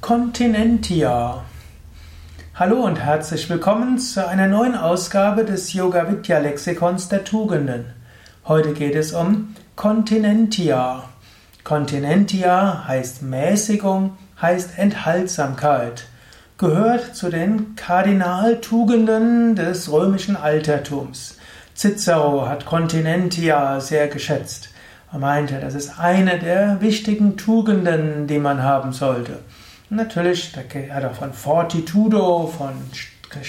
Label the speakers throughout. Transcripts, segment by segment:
Speaker 1: Continentia. Hallo und herzlich willkommen zu einer neuen Ausgabe des Yoga Vidya Lexikons der Tugenden. Heute geht es um Continentia. Continentia heißt Mäßigung, heißt Enthaltsamkeit, gehört zu den Kardinaltugenden des römischen Altertums. Cicero hat Continentia sehr geschätzt. Er meinte, das ist eine der wichtigen Tugenden, die man haben sollte. Natürlich, er hat auch von Fortitudo, von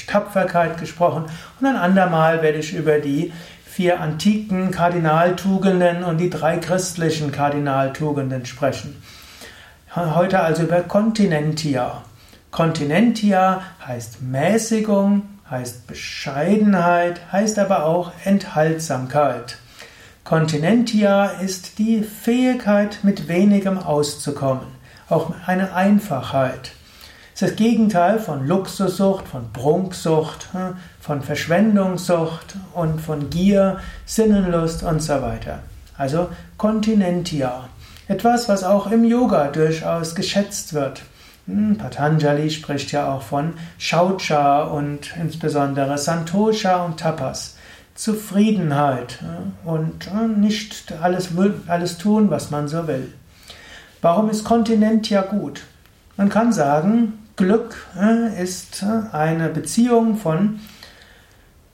Speaker 1: Tapferkeit gesprochen. Und ein andermal werde ich über die vier antiken Kardinaltugenden und die drei christlichen Kardinaltugenden sprechen. Heute also über Continentia. Continentia heißt Mäßigung, heißt Bescheidenheit, heißt aber auch Enthaltsamkeit. Continentia ist die Fähigkeit, mit wenigem auszukommen, auch eine Einfachheit. Es ist das Gegenteil von Luxussucht, von Prunksucht, hm, von Verschwendungssucht und von Gier, Sinnenlust und so weiter. Also Continentia. Etwas, was auch im Yoga durchaus geschätzt wird. Hm, Patanjali spricht ja auch von Shaucha und insbesondere Santosha und Tapas. Zufriedenheit und nicht alles, alles tun, was man so will. Warum ist Kontinent ja gut? Man kann sagen, Glück ist eine Beziehung von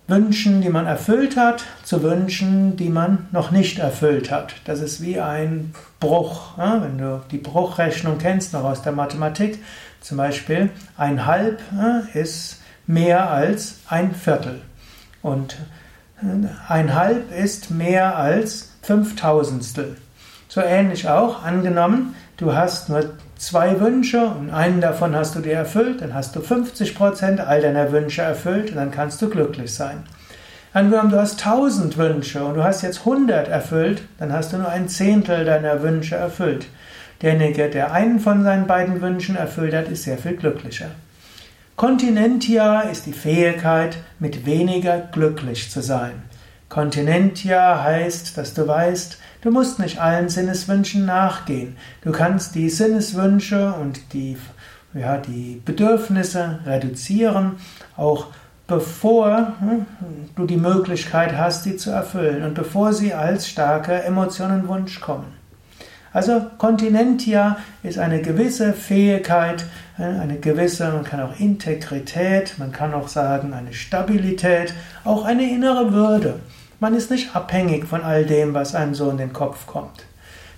Speaker 1: Wünschen, die man erfüllt hat, zu Wünschen, die man noch nicht erfüllt hat. Das ist wie ein Bruch. Wenn du die Bruchrechnung kennst, noch aus der Mathematik, zum Beispiel ein Halb ist mehr als ein Viertel. Und ein Halb ist mehr als Fünftausendstel. So ähnlich auch, angenommen, du hast nur zwei Wünsche und einen davon hast du dir erfüllt, dann hast du 50% all deiner Wünsche erfüllt und dann kannst du glücklich sein. Angenommen, du hast 1000 Wünsche und du hast jetzt 100 erfüllt, dann hast du nur ein Zehntel deiner Wünsche erfüllt. Derjenige, der einen von seinen beiden Wünschen erfüllt hat, ist sehr viel glücklicher. Continentia ist die Fähigkeit, mit weniger glücklich zu sein. Continentia heißt, dass du weißt, du musst nicht allen Sinneswünschen nachgehen. Du kannst die Sinneswünsche und die, ja, die Bedürfnisse reduzieren, auch bevor hm, du die Möglichkeit hast, sie zu erfüllen und bevor sie als starker Emotionenwunsch kommen. Also Continentia ist eine gewisse Fähigkeit, äh, eine gewisse, man kann auch Integrität, man kann auch sagen eine Stabilität, auch eine innere Würde. Man ist nicht abhängig von all dem, was einem so in den Kopf kommt.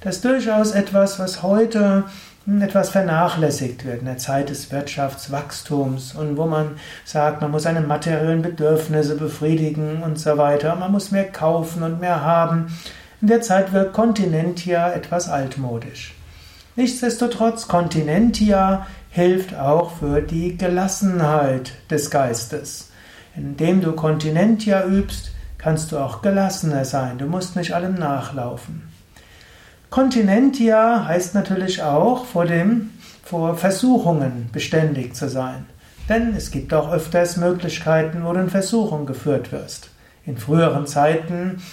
Speaker 1: Das ist durchaus etwas, was heute hm, etwas vernachlässigt wird in der Zeit des Wirtschaftswachstums und wo man sagt, man muss seine materiellen Bedürfnisse befriedigen und so weiter. Man muss mehr kaufen und mehr haben. In der Zeit wird Continentia etwas altmodisch. Nichtsdestotrotz, Continentia hilft auch für die Gelassenheit des Geistes. Indem du Continentia übst, kannst du auch gelassener sein. Du musst nicht allem nachlaufen. Continentia heißt natürlich auch vor dem, vor Versuchungen beständig zu sein. Denn es gibt auch öfters Möglichkeiten, wo du in Versuchung geführt wirst. In früheren Zeiten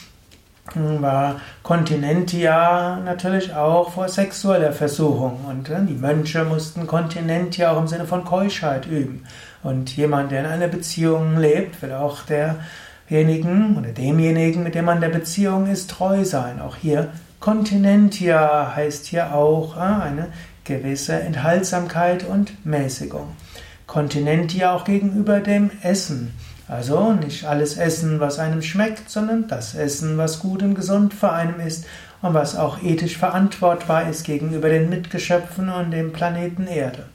Speaker 1: war Continentia natürlich auch vor sexueller Versuchung. Und äh, die Mönche mussten Continentia auch im Sinne von Keuschheit üben. Und jemand, der in einer Beziehung lebt, will auch derjenigen oder demjenigen, mit dem man in der Beziehung ist, treu sein. Auch hier Continentia heißt hier auch äh, eine gewisse Enthaltsamkeit und Mäßigung. Continentia auch gegenüber dem Essen. Also nicht alles essen, was einem schmeckt, sondern das Essen, was gut und gesund für einem ist und was auch ethisch verantwortbar ist gegenüber den Mitgeschöpfen und dem Planeten Erde.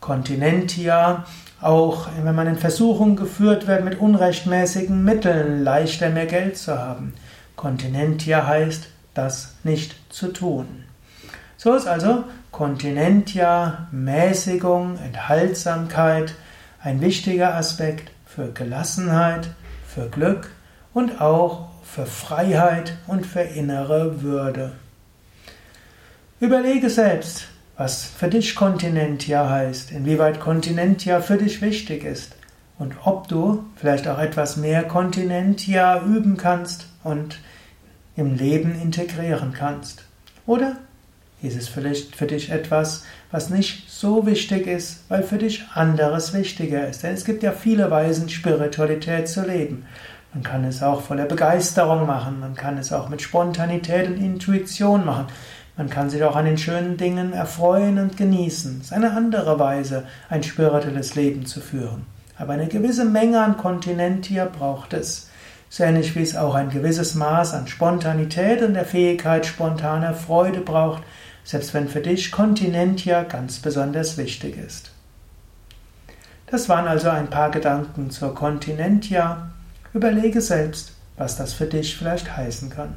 Speaker 1: Continentia, auch wenn man in Versuchung geführt wird, mit unrechtmäßigen Mitteln leichter mehr Geld zu haben. Continentia heißt, das nicht zu tun. So ist also Continentia, Mäßigung, Enthaltsamkeit ein wichtiger Aspekt für Gelassenheit, für Glück und auch für Freiheit und für innere Würde. Überlege selbst, was für dich Kontinentia heißt, inwieweit Kontinentia für dich wichtig ist und ob du vielleicht auch etwas mehr Kontinentia üben kannst und im Leben integrieren kannst. Oder Ist es vielleicht für dich etwas, was nicht so wichtig ist, weil für dich anderes wichtiger ist? Denn es gibt ja viele Weisen, Spiritualität zu leben. Man kann es auch voller Begeisterung machen, man kann es auch mit Spontanität und Intuition machen. Man kann sich auch an den schönen Dingen erfreuen und genießen. Es ist eine andere Weise, ein spirituelles Leben zu führen. Aber eine gewisse Menge an Kontinentia braucht es. So ähnlich wie es auch ein gewisses Maß an Spontanität und der Fähigkeit spontaner Freude braucht, selbst wenn für dich Kontinentia ganz besonders wichtig ist. Das waren also ein paar Gedanken zur Kontinentia. Überlege selbst, was das für dich vielleicht heißen kann.